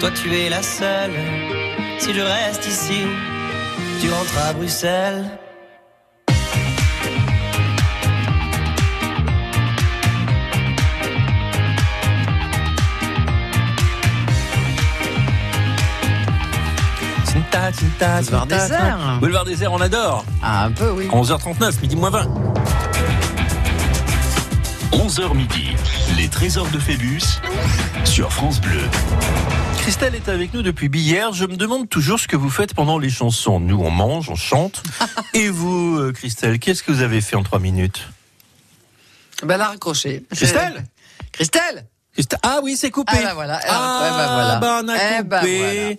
toi tu es la seule. Si je reste ici, tu rentres à Bruxelles. Tinta, tinta, Boulevard tinta, désert. Boulevard désert, on adore. Ah, un peu, oui. 11h39, midi moins 20. 11h midi, les trésors de Phébus sur France Bleu. Christelle est avec nous depuis hier. Je me demande toujours ce que vous faites pendant les chansons. Nous, on mange, on chante. *laughs* Et vous, euh, Christelle, qu'est-ce que vous avez fait en trois minutes? Ben, elle a raccroché. Christelle Christelle? Christelle- Ah oui, c'est coupé. Ah, ben voilà. Eh, Ah, ouais, ben voilà. ben, on a Eh coupé. ben voilà.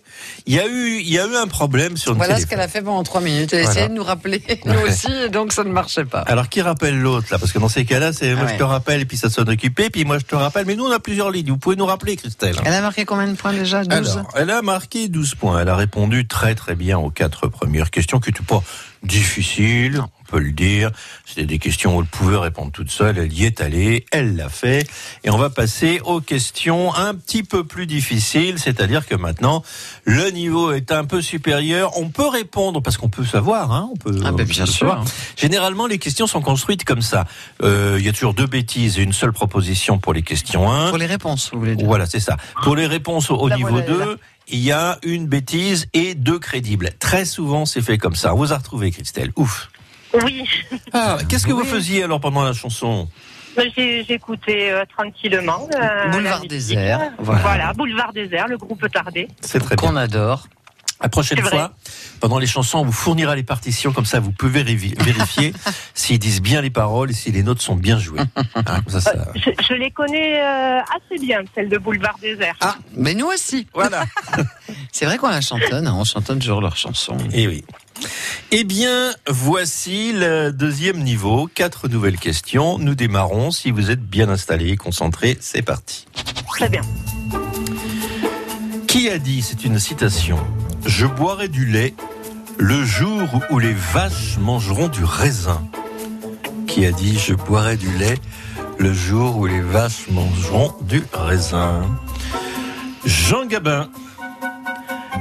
Il y a eu, il y a eu un problème sur le Voilà ce qu'elle a fait pendant trois minutes. Elle a Voilà. essayé de nous rappeler, *laughs* nous Ouais. aussi, et donc ça ne marchait pas. Alors qui rappelle l'autre là? Parce que dans ces cas-là, c'est moi Ah je te rappelle et puis ça sonne occupé, puis moi je te rappelle. Mais nous on a plusieurs lignes. Vous pouvez nous rappeler, Christelle. Elle a marqué combien de points déjà? 12 Alors, elle a marqué 12 points. Elle a répondu très très bien aux quatre premières questions qui n'étaient pas difficiles, peut le dire. C'était des questions où elle pouvait répondre toute seule. Elle y est allée, elle l'a fait. Et on va passer aux questions un petit peu plus difficiles, c'est-à-dire que maintenant, le niveau est un peu supérieur. On peut répondre, parce qu'on peut savoir, hein, on peut, Ah ben, on bien sûr. savoir. Généralement, les questions sont construites comme ça. Euh, Il y a toujours deux bêtises et une seule proposition pour les questions 1. Pour les réponses, vous voulez dire Voilà, c'est ça. Pour les réponses au, niveau voilà, elle est 2, il y a une bêtise et deux crédibles. Très souvent, c'est fait comme ça. On vous a retrouvé, Christelle. Ouf. Oui, Ah, qu'est-ce que vous faisiez alors pendant la chanson j'ai j'écoutais euh, tranquillement. euh, Boulevard désert, Voilà. voilà. Boulevard désert, le groupe Tardé. C'est très bien. Qu'on adore. La prochaine fois, pendant les chansons, on vous fournira les partitions, comme ça vous pouvez vérifier *laughs* s'ils disent bien les paroles et si les notes sont bien jouées. *laughs* Hein, ça, ça- Je, je les connais euh, assez bien, celle de Boulevard désert. Ah, mais nous aussi. Voilà. *laughs* C'est vrai qu'on la chantonne, hein, on chantonne toujours leurs chansons. Eh oui. Eh bien, voici le deuxième niveau. Quatre nouvelles questions. Nous démarrons. Si vous êtes bien installés, concentrés, c'est parti. Très bien. Qui a dit, c'est une citation, Je boirai du lait le jour où les vaches mangeront du raisin. Qui a dit, Je boirai du lait le jour où les vaches mangeront du raisin. Jean Gabin,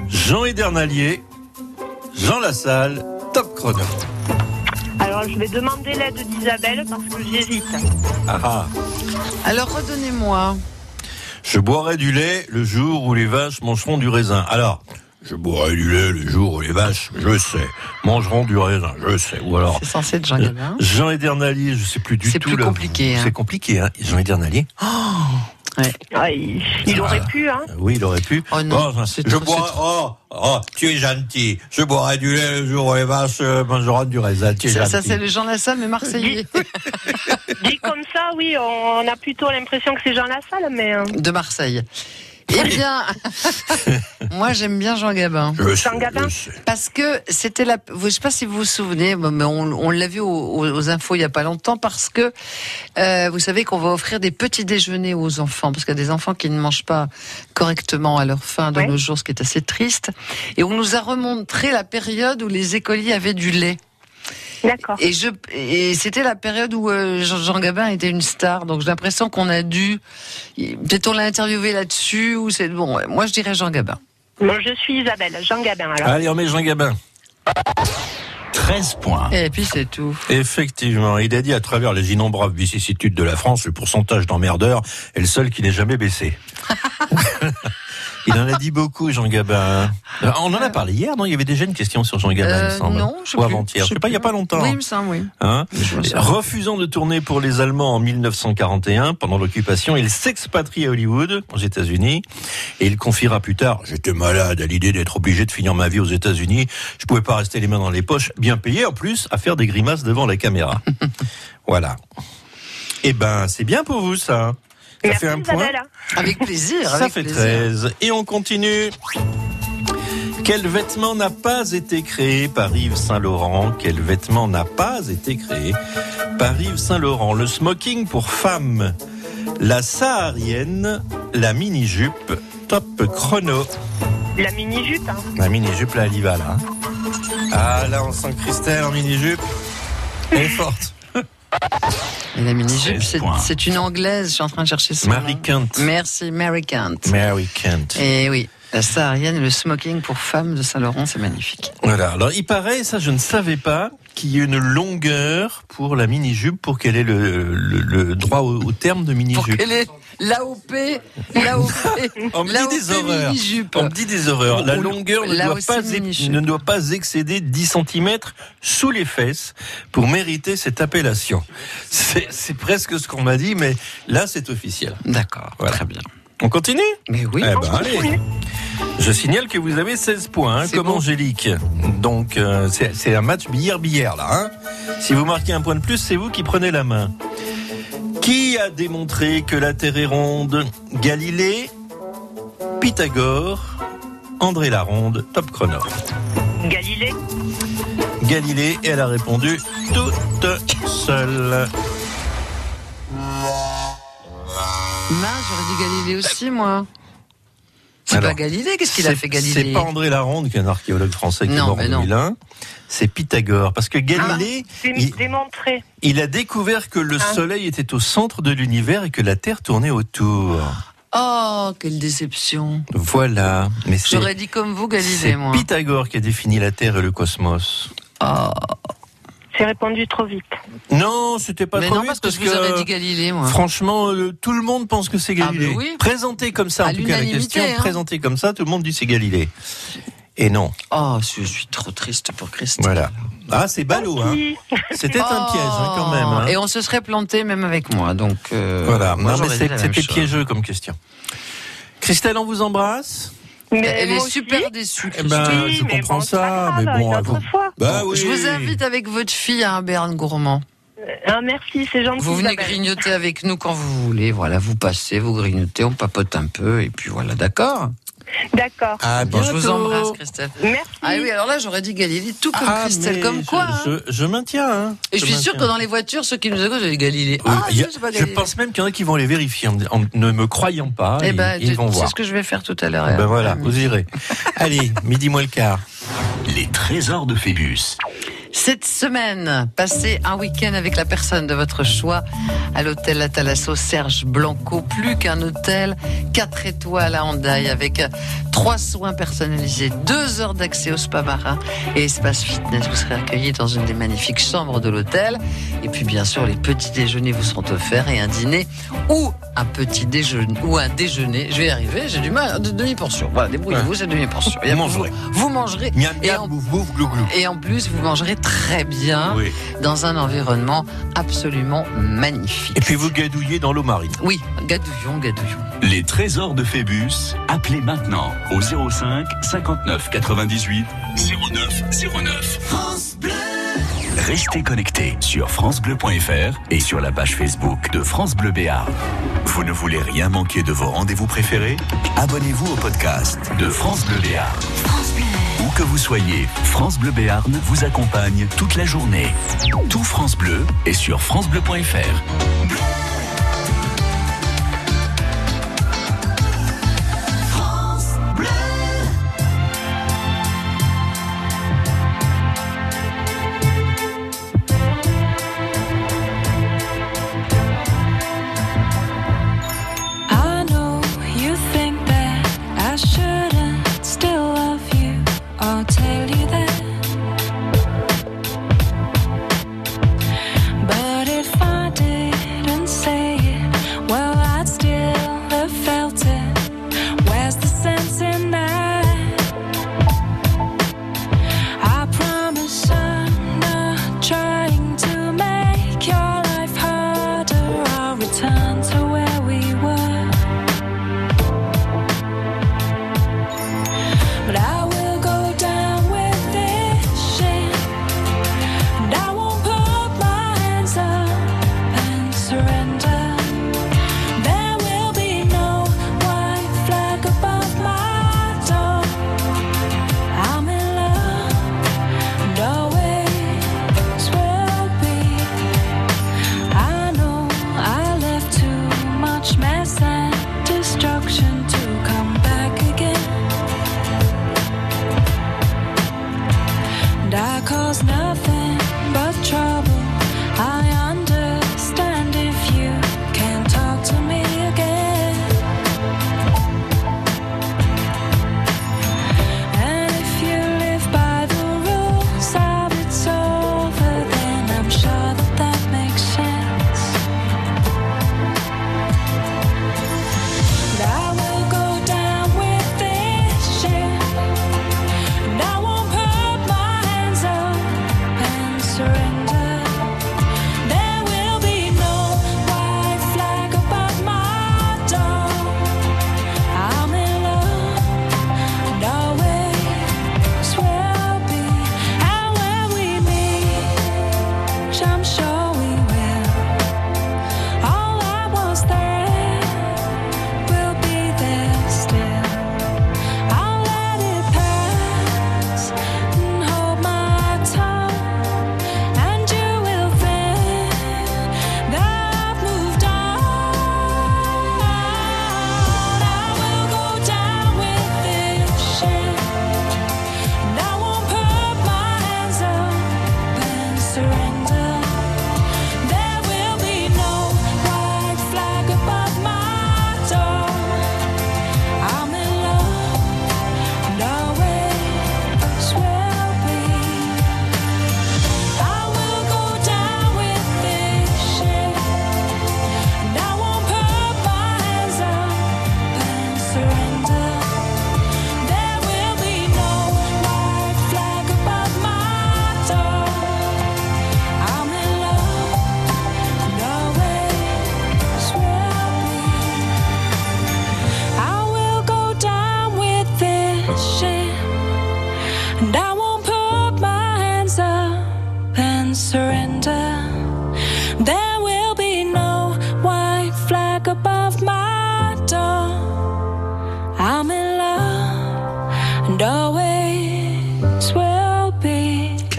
Jean Edernalier, Jean Lassalle, top chrono. Alors, je vais demander l'aide d'Isabelle parce que j'hésite. Ah ah. Alors redonnez-moi. Je boirai du lait le jour où les vaches mangeront du raisin. Alors, je boirai du lait le jour où les vaches, je sais, mangeront du raisin, je sais. Ou alors, C'est censé être Jean Gabin. Jean Edernalier, je sais plus du C'est tout. plus le- compliqué, hein. C'est compliqué, hein. Jean Edernalier. Ah, il, il aurait pu, hein. Oui, il aurait pu. Oh non, Oh, c'est je trop- bois. c'est Oh, oh, tu es gentil. Je boirai du lait le jour où les vaches euh, mangeront du raisin. Tu es Ça, ça, gentil. c'est le Jean Lassalle, mais marseillais. Dit *laughs* comme ça, oui, on a plutôt l'impression que c'est Jean Lassalle, mais. euh, de Marseille. Eh bien, *laughs* moi j'aime bien Jean Gabin. Jean Gabin Parce que c'était la. Je sais pas si vous vous souvenez, mais on, on l'a vu aux, infos il y a pas longtemps parce que euh, vous savez qu'on va offrir des petits déjeuners aux enfants parce qu'il y a des enfants qui ne mangent pas correctement à leur faim de Ouais. nos jours, ce qui est assez triste. Et on nous a remontré la période où les écoliers avaient du lait. D'accord. Et je et c'était la période où euh, Jean, Jean Gabin était une star, donc j'ai l'impression qu'on a dû peut-être on l'a interviewé là-dessus ou c'est bon. ouais, Moi je dirais Jean Gabin. Bon, je suis Isabelle, Jean Gabin alors. Allez, on met Jean Gabin. 13 points. Et puis c'est tout. Effectivement, il a dit à travers les innombrables vicissitudes de la France, le pourcentage d'emmerdeurs est le seul qui n'est jamais baissé. *laughs* il en a dit beaucoup, Jean Gabin. Euh, On en a parlé hier, non? Il y avait déjà une question sur Jean Gabin, il me Euh, semble. non, je sais Ou avant-hier, je sais pas, il y a pas longtemps. Oui, il me semble, oui. Hein? Refusant de tourner pour les Allemands en 1941, pendant l'occupation, il s'expatrie à Hollywood, aux États-Unis, et il confiera plus tard J'étais malade à l'idée d'être obligé de finir ma vie aux États-Unis. Je pouvais pas rester les mains dans les poches, bien payé en plus, à faire des grimaces devant la caméra. *laughs* voilà. Eh ben, c'est bien pour vous, ça. Ça Merci fait un point. Avec plaisir. Ça avec fait plaisir. 13. Et on continue. Quel vêtement n'a pas été créé par Yves Saint-Laurent? Quel vêtement n'a pas été créé par Yves Saint-Laurent? Le smoking pour femmes, la saharienne, la mini-jupe, top chrono. La mini-jupe. Hein. La mini-jupe, là, elle y va, là. Ah, là, on sent Christelle en mini-jupe. Elle est forte. La mini-jupe, 16 c'est une anglaise. Je suis en train de chercher son Mary nom. Kent. Merci, Mary Kent. Mary Kent. Et oui, la saharienne, le smoking pour femmes de Saint-Laurent, c'est magnifique. Voilà. Alors, il paraît, ça, je ne savais pas, qu'il y a une longueur pour la mini-jupe pour qu'elle ait le, le, le droit au, au terme de Pour mini-jupe. qu'elle ait l'AOP, l'AOP, On me dit des horreurs. On me dit des horreurs. La longueur ne doit, pas, ne doit pas excéder 10 cm sous les fesses pour mériter cette appellation. C'est c'est presque ce qu'on m'a dit, mais là, c'est officiel. D'accord, Voilà. très bien. On continue Mais oui. Eh ben, allez. Je signale que vous avez 16 points, hein, comme bon. Angélique. Donc, euh, c'est c'est un match billard-billard, là. hein. si vous marquez un point de plus, c'est vous qui prenez la main. Qui a démontré que la Terre est ronde? Galilée, Pythagore, André Laronde, top chrono. Galilée. Galilée, et elle a répondu toute seule. Mince, j'aurais dit Galilée aussi, moi. C'est pas Galilée, qu'est-ce qu'il a C'est- fait Galilée C'est pas André Laronde, qui est un archéologue français qui est Non, mort en mais non. 2001. C'est Pythagore. Parce que Galilée, Dé- il- Démontré. Il a découvert que le Ah. Soleil était au centre de l'univers et que la Terre tournait autour. Oh, quelle déception. Voilà. Mais c'est J'aurais dit comme vous, Galilée, c'est moi. Pythagore qui a défini la Terre et le cosmos. Oh. J'ai répondu trop vite. Non, c'était pas Mais trop non, vite parce que je vous dit Galilée, moi. Franchement, euh, tout le monde pense que c'est Ah, Galilée. ben oui. Présenté comme ça, en À tout cas la l'unanimité, question, hein. présentée comme ça, tout le monde dit c'est Galilée. Et non. Oh, je suis trop triste pour Christine. Voilà. Ah, c'est ballot, hein. C'était un piège, hein, quand même. hein. Oh. Et on se serait planté même avec moi, donc. euh, Voilà. moi, non, mais c'est- c'était piégeux comme question. Christelle, on vous embrasse. Mais Elle est aussi. super déçue. Eh ben, Oui, je comprends bon, ça, grave, mais bon, fois. Bah oui. Je vous invite avec votre fille à un Berne gourmand. Merci, c'est gentil. Vous venez Isabelle. grignoter avec nous quand vous voulez. Voilà, vous passez, vous grignotez, on papote un peu, et puis voilà, d'accord D'accord. À Bon, je vous embrasse, Christelle. Merci. Ah oui, alors là, j'aurais dit Galilée, tout comme Ah, Christelle, mais comme je- quoi. hein. je, je maintiens. Hein. Et je suis sûre maintiens. que dans les voitures, ceux qui nous écoutent, j'ai dit Galilée. Oui, Ah, a- je pense même qu'il y en a qui vont les vérifier en, en ne me croyant pas. Eh et- ben, ils vont c'est voir. ce que je vais faire tout à l'heure. Ben voilà, vous irez. Allez, midi moins le quart. Les trésors de Phébus. Cette semaine, passez un week-end avec la personne de votre choix à l'hôtel La Thalasso Serge Blanco. Plus qu'un hôtel, 4 étoiles à Handaï avec euh, trois soins personnalisés, deux heures d'accès au spa marin et espace fitness. Vous serez accueillis dans une des magnifiques chambres de l'hôtel. Et puis, bien sûr, les petits déjeuners vous seront offerts et un dîner ou un petit déjeuner ou un déjeuner. Je vais y arriver, j'ai du mal. De demi-portion. Voilà, débrouillez-vous, c'est demi-portion. Vous mangerez. Vous mangerez. En et en plus, vous mangerez très bien Oui. dans un environnement absolument magnifique. Et puis vous gadouillez dans l'eau marine. Oui, gadouillon, gadouillon. Les trésors de Phébus. Appelez maintenant au 05 59 98 09 09. France Bleu. Restez connectés sur francebleu.fr et sur la page Facebook de France Bleu Béarn. Vous ne voulez rien manquer de vos rendez-vous préférés? Abonnez-vous au podcast de France Bleu Béarn. Où que vous soyez, France Bleu Béarn vous accompagne toute la journée. Tout France Bleu est sur francebleu.fr.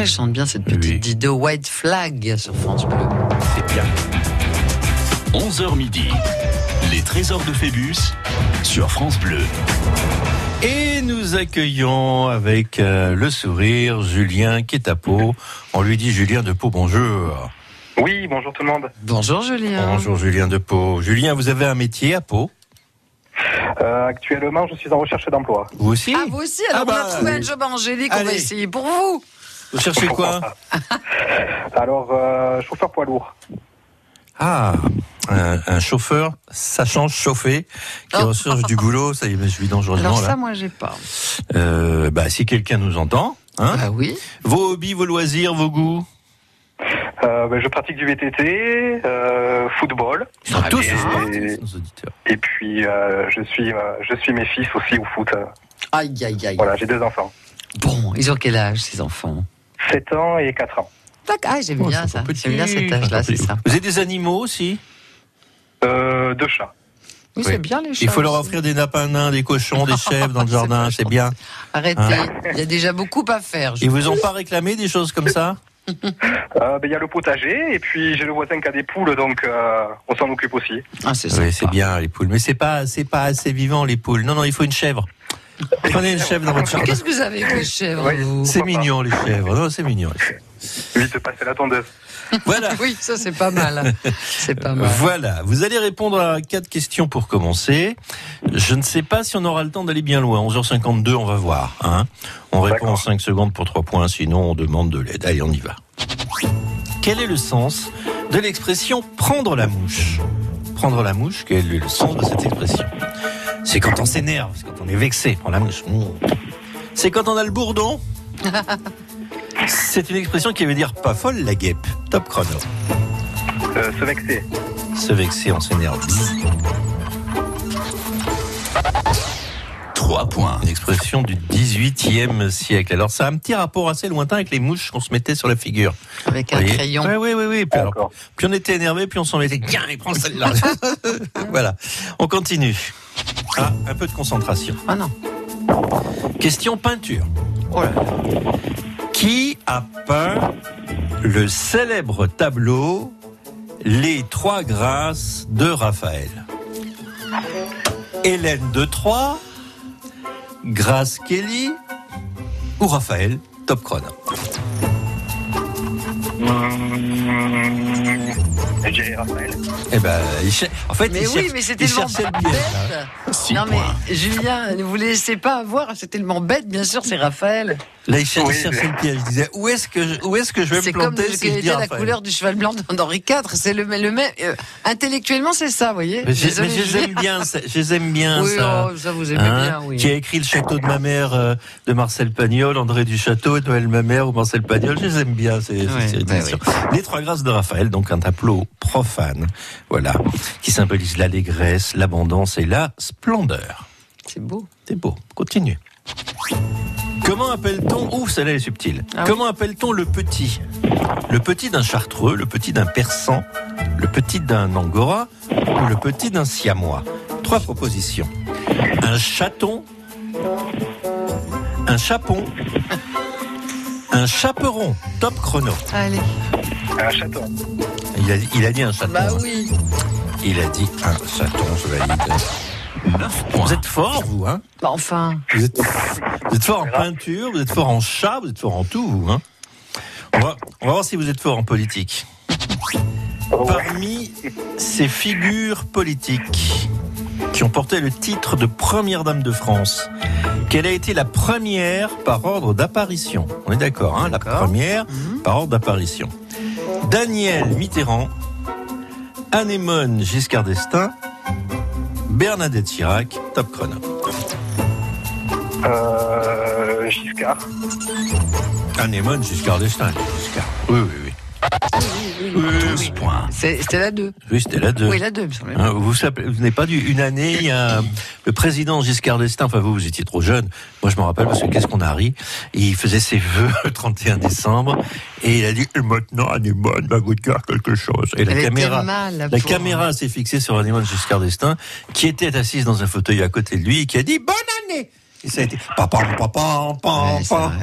be. Qu'elle chante bien cette petite Dido White Flag sur France Bleu. C'est bien. 11h midi. Les trésors de Phébus sur France Bleu. Et nous accueillons avec euh, le sourire Julien qui est à Pau. On lui dit Julien de Pau, bonjour. Oui, bonjour tout le monde. Bonjour Julien. Bonjour Julien de Pau. Julien, vous avez un métier à Pau? Euh, actuellement, je suis en recherche d'emploi. Vous aussi? Ah, vous aussi Alors, Ah bah, on a trouvé oui. un job à Angélique, on va essayer pour vous. Vous cherchez quoi *laughs* Alors, euh, chauffeur poids lourd. Ah, un, un chauffeur sachant chauffer, qui recherche du boulot, ça y est, je suis dangereusement Alors, ça, là. moi, j'ai pas. Euh, bah, si quelqu'un nous entend, hein, Ah oui. vos hobbies, vos loisirs, vos goûts Euh, ben, je pratique du VTT, euh, football. Ah, tous et, et puis, euh, je suis, euh, je suis mes fils aussi au foot. Aïe, aïe, aïe. Voilà, j'ai deux enfants. Bon, ils ont quel âge, ces enfants? 7 ans et 4 ans. tac. Ah, j'aime Oh, bien c'est ça. J'aime bien cet âge-là, c'est ça. Vous avez des animaux aussi? Euh, deux chats. Oui, c'est bien les chats. Il faut leur aussi. offrir des napins, des cochons, des *laughs* chèvres dans le jardin, c'est bien. Arrêtez. Hein Il y a déjà beaucoup à faire. Ils vous vous ont pas réclamé des choses comme ça? Euh, ben, Il y a le potager et puis j'ai le voisin qui a des poules, donc euh, on s'en occupe aussi. Ah, c'est Oui, c'est bien les poules, mais c'est pas, c'est pas assez vivant les poules. Non, non, il faut une chèvre. Prenez une chèvre dans votre jardin. Qu'est-ce que vous avez avec les chèvres vous C'est mignon les chèvres. Non, c'est mignon. les chèvres. Vite de passer la tondeuse. Voilà. *laughs* Oui, ça c'est pas mal. C'est pas mal. Voilà, vous allez répondre à quatre questions pour commencer. Je ne sais pas si on aura le temps d'aller bien loin. 11h52, on va voir. Hein on répond en 5 secondes pour 3 points, sinon on demande de l'aide. Allez, on y va. Quel est le sens de l'expression prendre la mouche Prendre la mouche, quel est le sens de cette expression? C'est quand on s'énerve, c'est quand on est vexé. Mmh. C'est quand on a le bourdon *laughs* C'est une expression qui veut dire pas folle la guêpe. Top chrono. Euh, se vexer. Se vexer, on s'énerve. 3 points. Une expression du 18e siècle. Alors, ça a un petit rapport assez lointain avec les mouches qu'on se mettait sur la figure. Avec un crayon. Oui, oui, oui. oui. Puis, alors, puis on était énervé, puis on s'en mettait. Tiens, il prend celle-là. *laughs* voilà. On continue. Ah, un peu de concentration. Ah non. Question peinture. Oh là là. Qui a peint le célèbre tableau Les Trois Grâces de Raphaël? Hélène de Troyes, Grace Kelly ou Raphaël Top chrono. Et j'ai Raphaël. Eh ben, il cher- en fait, Mais il oui, mais c'est tellement bête. Non points. mais Julien, ne vous laissez pas avoir, c'est tellement bête, bien sûr, c'est Raphaël. Là, il cher- il Oui, cherchait mais- le piège. Il disait où est-ce que je, où est-ce que je vais C'est me comme planter ce si que je dis était la Raphaël couleur du cheval blanc d'Henri IV, c'est le, le même. euh, intellectuellement, c'est ça, vous voyez. Mais je, Désolé, mais je les aime bien, ça- je les aime bien Oui, ça. oh, ça, vous aimez Hein, bien, oui. Qui a écrit le château de ma mère euh, de Marcel Pagnol, André du Château, Noël ma mère ou Marcel Pagnol. Je les aime bien ces, ces- Ouais, éditions. Les trois grâces de Raphaël, donc un tableau profane, voilà, qui symbolise l'allégresse, l'abondance et la splendeur. C'est beau. C'est beau. Continue. Comment appelle-t-on Ouh, celle-là est subtile. Ah Comment appelle-t-on le petit? Le petit d'un chartreux, le petit d'un persan, le petit d'un angora ou le petit d'un siamois? Trois propositions. Un chaton, un chapon, un chaperon. Top chrono. Allez. Un chaton. Il a, il a dit un chaton. Bah hein. oui. Il a dit un chaton, je valide. Vous êtes fort, vous, hein Bah enfin. Vous êtes, vous êtes fort en peinture, vous êtes fort en chat, vous êtes fort en tout, vous. Hein on, va, on va voir si vous êtes fort en politique. Parmi ces figures politiques qui ont porté le titre de Première Dame de France, quelle a été la première par ordre d'apparition? On est d'accord, hein La première par ordre d'apparition. Daniel Mitterrand, Anémone Giscard d'Estaing, Bernadette Chirac, top chrono. Euh, Giscard. Anémone Giscard d'Estaing. Giscard. Oui, oui, oui. Douze points. C'est- C'était la 2. Oui, c'était la 2. Oui, la 2, me semble. Hein, vous n'avez pas dû une année, il y a le président Giscard d'Estaing, enfin vous, vous étiez trop jeune, moi je me rappelle parce que qu'est-ce qu'on a ri, il faisait ses vœux le 31 décembre et il a dit maintenant Anémone va vous dire quelque chose. Et la Elle caméra, mal, la la pauvre. caméra s'est fixée sur Anémone Giscard d'Estaing qui était assise dans un fauteuil à côté de lui et qui a dit bonne année. Et ça a été papa, papa, papa, papa.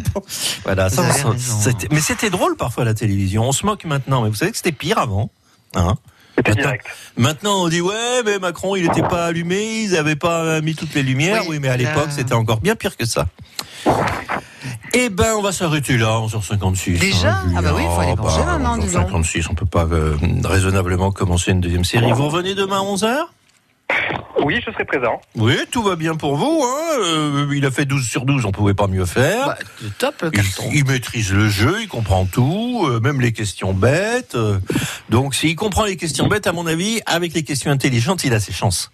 Voilà, ça, ça- c'était- mais c'était drôle parfois la télévision. On se moque maintenant, mais vous savez que c'était pire avant. Hein Maintenant, maintenant, on dit ouais, mais Macron, il n'était pas allumé, ils n'avaient pas mis toutes les lumières. Oui, Oui, mais à l'époque, c'était encore bien pire que ça. Eh ben, on va s'arrêter là, 11h56. Déjà hein, Ah bah oui, il faut aller manger bah, maintenant, dis donc. 11h56, on peut pas euh, raisonnablement commencer une deuxième série. Vous revenez demain à 11h Oui, je serai présent. Oui, tout va bien pour vous. Hein Euh, il a fait 12 sur 12, on pouvait pas mieux faire. Bah, top, il, il maîtrise le jeu, il comprend tout, euh, même les questions bêtes. euh. donc, s'il comprend les questions bêtes, à mon avis, avec les questions intelligentes, il a ses chances.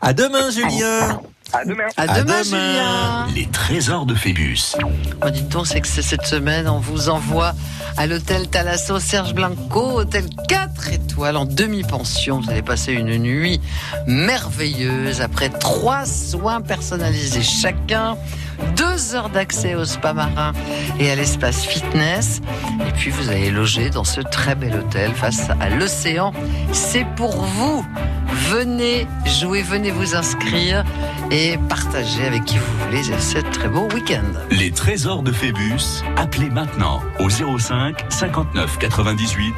À demain, Julien. À demain. À, À demain, demain. Julien. Les trésors de Phébus. Bah, dites donc, c'est que c'est cette semaine, on vous envoie à l'hôtel Thalasso Serge Blanco, hôtel 4 étoiles en demi-pension. Vous allez passer une nuit merveilleuse après trois soins personnalisés chacun. Deux heures d'accès au spa marin et à l'espace fitness. Et puis vous allez loger dans ce très bel hôtel face à l'océan. C'est pour vous. Venez jouer, venez vous inscrire et partager avec qui vous voulez ce très beau week-end. Les trésors de Phébus, appelez maintenant au 05 59 98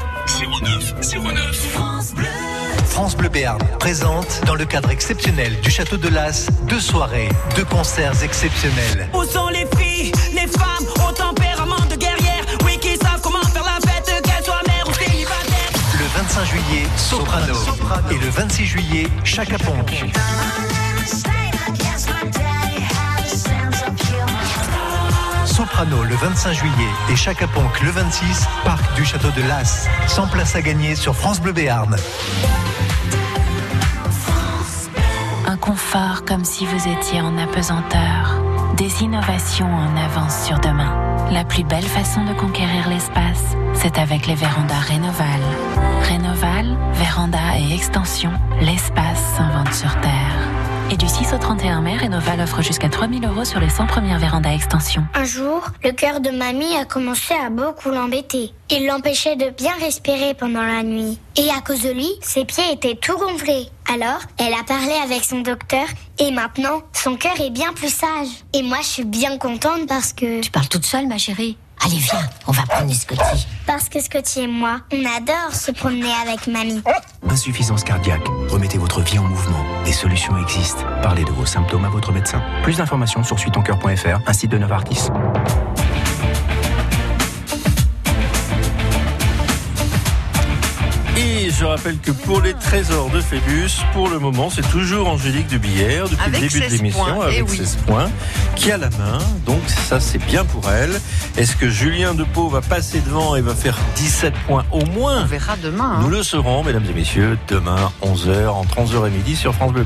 09 09. France Bleu. France Bleu Béarn présente, dans le cadre exceptionnel du Château de Las, deux soirées, deux concerts exceptionnels. Où sont les filles, les femmes au tempérament de guerrière? Oui, qui savent comment faire la fête, qu'elles soient mères ou célibataires Le 25 juillet, Soprano. Et le 26 juillet, Chaka Ponk. Soprano le 25 juillet et Chaka Ponk le 26, parc du Château de Las. 100 places à gagner sur France Bleu Béarn. Un confort comme si vous étiez en apesanteur. Des innovations en avance sur demain. La plus belle façon de conquérir l'espace, c'est avec les vérandas Rénoval. Rénoval, véranda et extension, l'espace s'invente sur Terre. Et du 6 au 31 mai, Rénoval offre jusqu'à 3000 euros sur les 100 premières vérandas extension. Un jour, le cœur de mamie a commencé à beaucoup l'embêter. Il l'empêchait de bien respirer pendant la nuit. Et à cause de lui, ses pieds étaient tout gonflés. Alors, elle a parlé avec son docteur et maintenant, son cœur est bien plus sage. Et moi, je suis bien contente parce que... Tu parles toute seule, ma chérie Allez, viens, on va prendre Scotty. Parce que Scotty et moi, on adore se promener avec mamie. Insuffisance cardiaque. Remettez votre vie en mouvement. Des solutions existent. Parlez de vos symptômes à votre médecin. Plus d'informations sur suitoncoeur.fr, un site de Novartis. Je rappelle que pour les trésors de Phébus, pour le moment, c'est toujours Angélique de Billère depuis Avec le début de 16 l'émission eh avec oui. 16 points qui a la main. Donc ça c'est bien pour elle. Est-ce que Julien Depau va passer devant et va faire 17 points au moins? On verra demain. hein. Nous le saurons, mesdames et messieurs, demain 11h entre 11h et midi sur France Bleu.